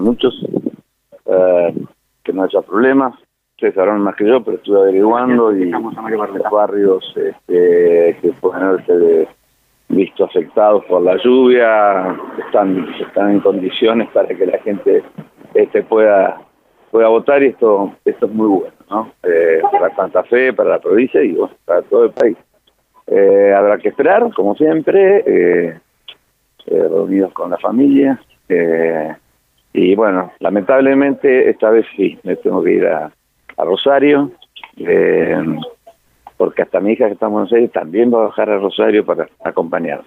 muchos, eh, que no haya problemas. Ustedes sabrán más que yo, pero estuve averiguando y los barrios este, que pueden haberse visto afectados por la lluvia están, están en condiciones para que la gente este, pueda pueda votar y esto esto es muy bueno, ¿no? Eh, para Santa Fe, para la provincia y para todo el país. Eh, habrá que esperar, como siempre, eh, reunidos con la familia. Y bueno, lamentablemente esta vez sí, me tengo que ir a, Rosario, porque hasta mi hija que está en Buenos Aires también va a bajar a Rosario para acompañar.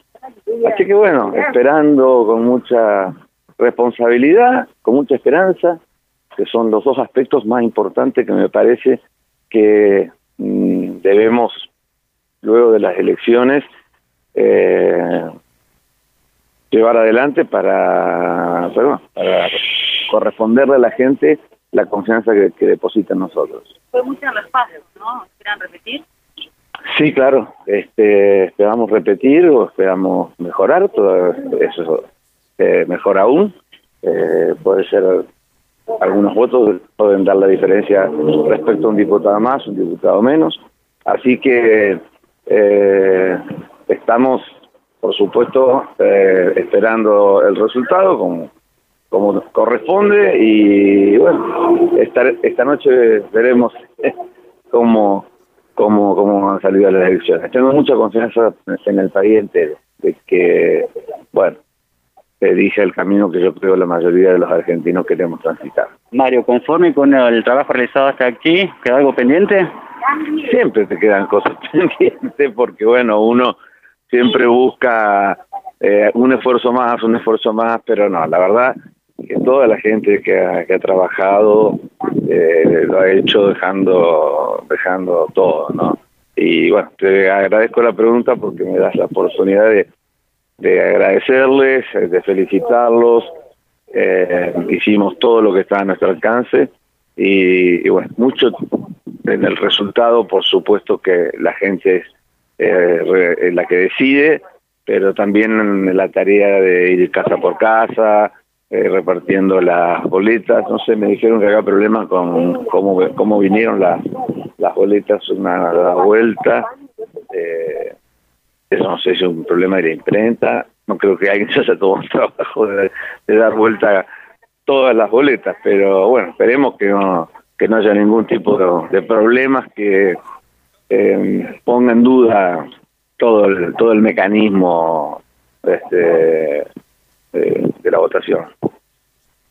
Así que bueno, esperando con mucha responsabilidad, con mucha esperanza, que son los dos aspectos más importantes que me parece que mm, debemos, luego de las elecciones, eh, llevar adelante para, para corresponderle a la gente la confianza que, deposita en nosotros. Fue mucho espacio, ¿no? ¿Esperan repetir? Sí, claro. Este, esperamos repetir o esperamos mejorar, todo eso eh, mejor aún. Eh, puede ser algunos votos pueden dar la diferencia respecto a un diputado más, un diputado menos. Así que eh, estamos, por supuesto, eh, esperando el resultado como, como corresponde y bueno, esta, esta noche veremos cómo, cómo, cómo van a salir las elecciones. Tengo mucha confianza en el país entero, de que, bueno, dije el camino que yo creo la mayoría de los argentinos queremos transitar. Mario, conforme con el trabajo realizado hasta aquí, ¿queda algo pendiente? Siempre te quedan cosas pendientes porque, bueno, uno siempre busca eh, un esfuerzo más, un esfuerzo más, pero no, la verdad que toda la gente que ha, trabajado eh, lo ha hecho dejando, dejando todo, ¿no? Y bueno, te agradezco la pregunta porque me das la oportunidad de de agradecerles, de felicitarlos. Eh, hicimos todo lo que está a nuestro alcance y, bueno, mucho en el resultado, por supuesto que la gente es eh, la que decide, pero también la tarea de ir casa por casa, repartiendo las boletas. No sé, me dijeron que había problemas con cómo, cómo vinieron las, las boletas una la vuelta. Eh, eso no sé si es un problema de la imprenta, no creo que alguien se haya tomado el trabajo de, dar vuelta todas las boletas, pero bueno, esperemos que no, que no haya ningún tipo de, problemas que eh, ponga en duda todo el, todo el mecanismo este, de, la votación.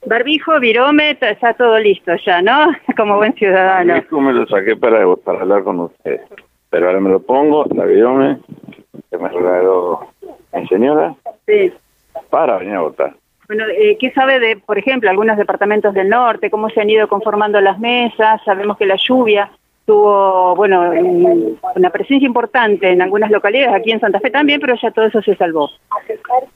Barbijo, virome, está todo listo ya, ¿no? Como buen ciudadano. Esto me lo saqué para, para hablar con ustedes. Pero ahora me lo pongo, la virome, que me regaló mi señora sí. para venir a votar. Bueno, eh, ¿qué sabe de, por ejemplo, algunos departamentos del norte? ¿Cómo se han ido conformando las mesas? Sabemos que la lluvia tuvo, bueno, una presencia importante en algunas localidades, aquí en Santa Fe también, pero ya todo eso se salvó.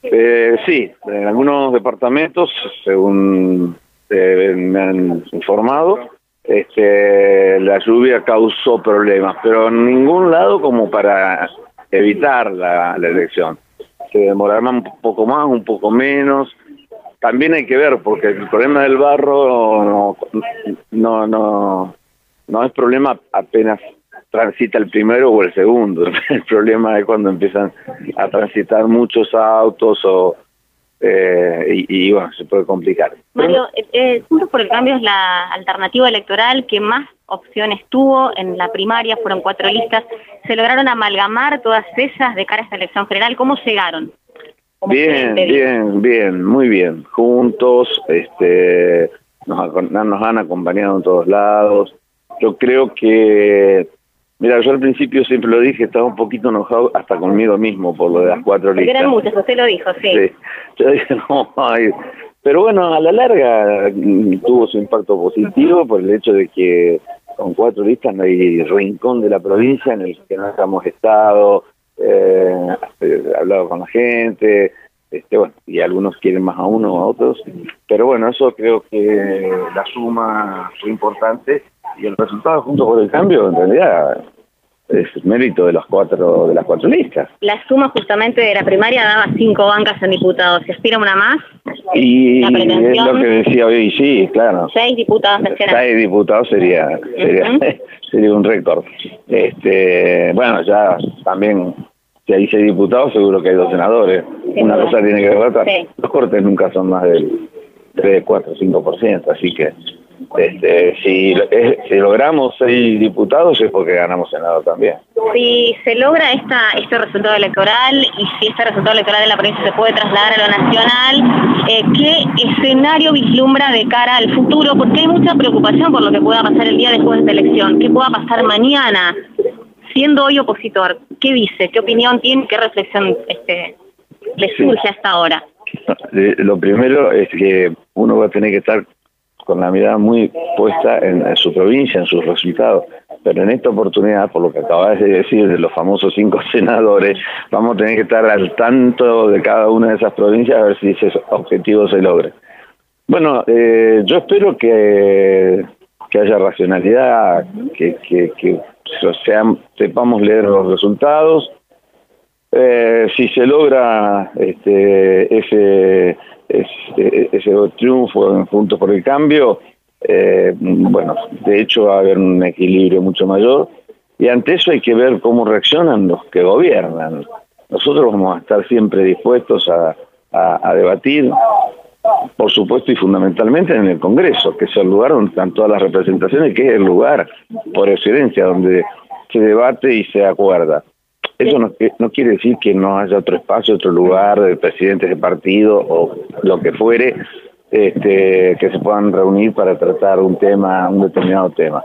Eh, sí, en algunos departamentos, según eh, me han informado, este, la lluvia causó problemas, pero en ningún lado como para evitar la, elección. Se demorará un poco más, un poco menos. También hay que ver, porque el problema del barro no, no, no, no es problema apenas transita el primero o el segundo. El problema es cuando empiezan a transitar muchos autos o eh, y, bueno, se puede complicar. Mario, eh, eh, Juntos por el Cambio es la alternativa electoral que más opciones tuvo en la primaria, fueron cuatro listas. ¿Se lograron amalgamar todas esas de cara a esta elección general? ¿Cómo llegaron? Bien, bien, bien, muy bien. Juntos, este, nos, nos han acompañado en todos lados. Yo creo que Mira, yo al principio siempre lo dije, estaba un poquito enojado hasta conmigo mismo por lo de las cuatro listas. Eran muchas, usted lo dijo, sí. sí. Yo dije, no, ay. Pero bueno, a la larga mm, tuvo su impacto positivo por el hecho de que con cuatro listas no hay rincón de la provincia en el que no hayamos estado, eh, hablado con la gente, este, bueno, y algunos quieren más a uno o a otros, pero bueno, eso creo que la suma fue importante y el resultado junto con el cambio en realidad es mérito de los cuatro de las cuatro listas. La suma justamente de la primaria daba cinco bancas en diputados. ¿Se aspira una más? Y es lo que decía hoy, sí, claro. Seis diputados Seis diputados sería sería, sería un récord. Este, bueno, ya también si hay seis diputados, seguro que hay dos senadores. Una cosa tiene que ver Los cortes nunca son más del 3, 4, 5%, así que este, si, si logramos seis diputados es porque ganamos Senado también. Si se logra esta, este resultado electoral y si este resultado electoral de la provincia se puede trasladar a lo nacional, eh, ¿qué escenario vislumbra de cara al futuro? Porque hay mucha preocupación por lo que pueda pasar el día después de esta elección. ¿Qué pueda pasar mañana? Siendo hoy opositor, ¿qué dice? ¿Qué opinión tiene? ¿Qué reflexión este, le surge hasta ahora? Lo primero es que uno va a tener que estar con la mirada muy puesta en, su provincia, en sus resultados. Pero en esta oportunidad, por lo que acabas de decir de los famosos cinco senadores, vamos a tener que estar al tanto de cada una de esas provincias a ver si ese objetivo se logra. Bueno, eh, yo espero que, que haya racionalidad, que, que, que sepamos leer los resultados. Eh, si se logra este, ese ese, ese triunfo en Juntos por el Cambio, eh, bueno, de hecho va a haber un equilibrio mucho mayor y ante eso hay que ver cómo reaccionan los que gobiernan. Nosotros vamos a estar siempre dispuestos a, a, debatir, por supuesto y fundamentalmente en el Congreso, que es el lugar donde están todas las representaciones, que es el lugar por excelencia donde se debate y se acuerda. Eso no, no, quiere decir que no haya otro espacio, otro lugar de presidentes de partido o lo que fuere este, que se puedan reunir para tratar un tema, un determinado tema.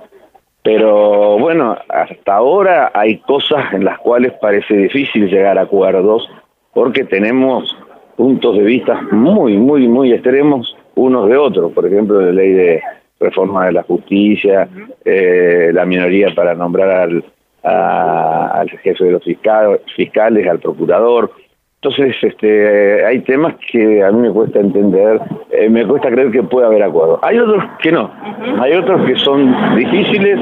Pero bueno, hasta ahora hay cosas en las cuales parece difícil llegar a acuerdos porque tenemos puntos de vista muy, muy, muy extremos unos de otros. Por ejemplo, la ley de reforma de la justicia, eh, la minoría para nombrar al al jefe de los fiscales, al procurador. Entonces, este, hay temas que a mí me cuesta entender, eh, me cuesta creer que pueda haber acuerdo. Hay otros que no, hay otros que son difíciles,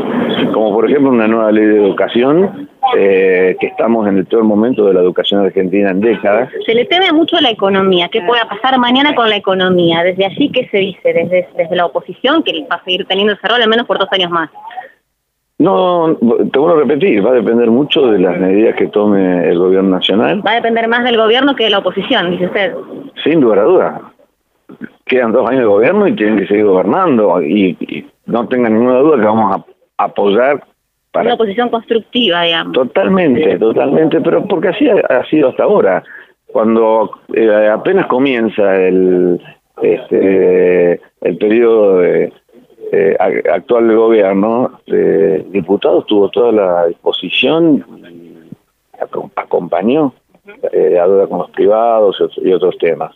como por ejemplo una nueva ley de educación, eh, que estamos en el peor momento de la educación argentina en décadas. Se le teme mucho a la economía, ¿qué pueda pasar mañana con la economía? Desde allí, ¿qué se dice? Desde, desde la oposición, que va a seguir teniendo ese rol al menos por dos años más. No, te vuelvo a repetir, va a depender mucho de las medidas que tome el gobierno nacional. Va a depender más del gobierno que de la oposición, dice usted. Sin lugar a dudas. Quedan dos años de gobierno y tienen que seguir gobernando y, no tengan ninguna duda que vamos a apoyar para... Una oposición constructiva, digamos. Totalmente, totalmente, pero porque así ha, sido hasta ahora. Cuando eh, apenas comienza el, este, el periodo de eh, actual gobierno de diputados tuvo toda la disposición acompañó eh, a con los privados y otros temas.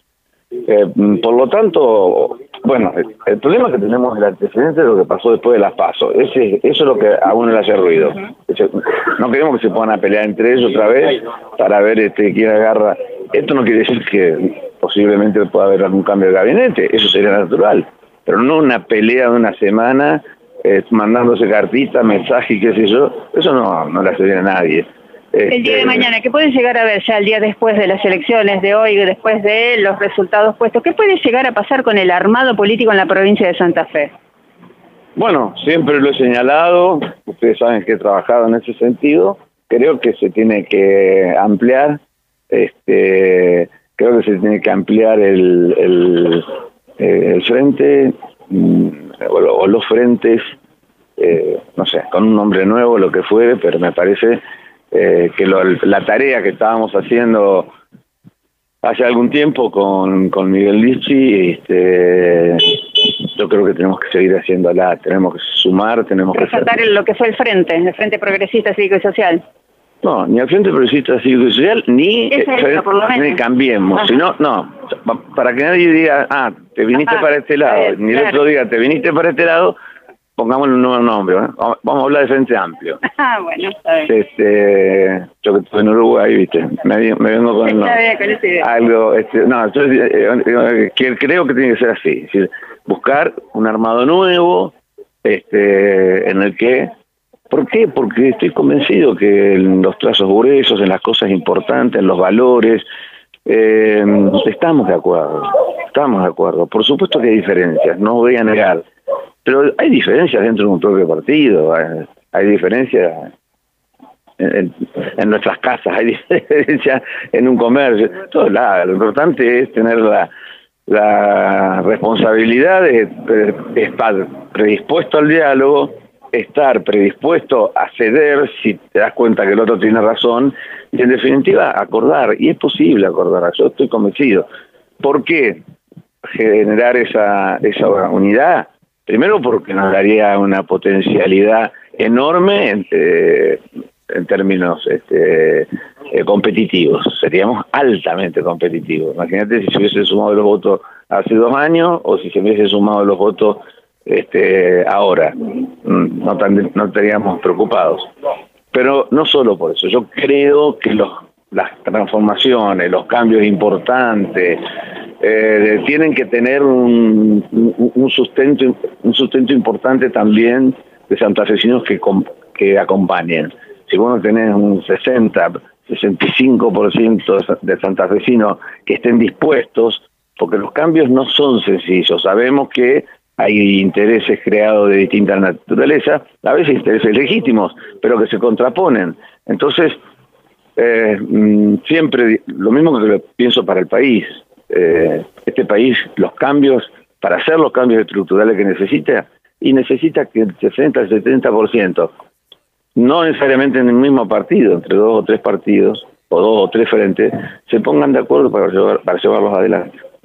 Eh, por lo tanto, bueno, el, problema que tenemos es el antecedente de lo que pasó después de las pasos. Ese, eso es lo que a uno le hace ruido. no queremos que se pongan a pelear entre ellos otra vez para ver este quién agarra. Esto no quiere decir que posiblemente pueda haber algún cambio de gabinete, eso sería natural pero no una pelea de una semana eh, mandándose cartitas, mensajes, qué sé yo, eso no, no le hace a nadie. el día de este, mañana, ¿qué puede llegar a ver ya el día después de las elecciones de hoy, después de los resultados puestos? ¿Qué puede llegar a pasar con el armado político en la provincia de Santa Fe? Bueno, siempre lo he señalado, ustedes saben que he trabajado en ese sentido, creo que se tiene que ampliar, este, creo que se tiene que ampliar el, eh, el frente mm, o, los frentes, eh, no sé, con un nombre nuevo, lo que fuere, pero me parece eh, que la tarea que estábamos haciendo hace algún tiempo con, con Miguel Lichi, este, yo creo que tenemos que seguir haciéndola, tenemos que sumar, tenemos que... Resaltar lo que fue el frente, el Frente Progresista Cívico y Social. No, ni al Frente Progresista Cívico y Social, ni, ni cambiemos, sino, no, para que nadie diga, ah, te viniste para este lado, ni el otro diga, te viniste para este lado, pongámosle un nuevo nombre, ¿eh? vamos a hablar de Frente Amplio. Ah, bueno, está bien. Este, yo que estoy en Uruguay, viste, me, me vengo con, ese algo, este, no, yo eh, eh, creo que tiene que ser así, es decir, buscar un armado nuevo, este, en el que ¿Por qué? Porque estoy convencido que en los trazos gruesos, en las cosas importantes, en los valores, eh, estamos de acuerdo, estamos de acuerdo. Por supuesto que hay diferencias, no voy a negar, pero hay diferencias dentro de un propio partido, hay, diferencias en, nuestras casas, hay diferencias en un comercio, todo lado. Lo importante es tener la, responsabilidad de estar predispuesto al diálogo, estar predispuesto a ceder si te das cuenta que el otro tiene razón y en definitiva acordar, y es posible acordar, yo estoy convencido. ¿Por qué generar esa, esa unidad? Primero porque nos daría una potencialidad enorme en, en términos este, eh, competitivos, seríamos altamente competitivos. Imagínate si se hubiese sumado los votos hace dos años o si se hubiese sumado los votos este, ahora. Mm, no, no estaríamos preocupados. Pero no solo por eso, yo creo que los, las transformaciones, los cambios importantes, eh, tienen que tener un, sustento un sustento importante también de santafesinos que, que acompañen. Si vos tenés un 60, 65% de santafesinos que estén dispuestos, porque los cambios no son sencillos, sabemos que hay intereses creados de distinta naturaleza, a veces intereses legítimos, pero que se contraponen. Entonces, eh, mm, siempre lo mismo que lo pienso para el país. Eh, este país, los cambios, para hacer los cambios estructurales que necesita, y necesita que el 60 al 70%, no necesariamente en el mismo partido, entre dos o tres partidos, o dos o tres frentes, se pongan de acuerdo para, llevar, para llevarlos adelante.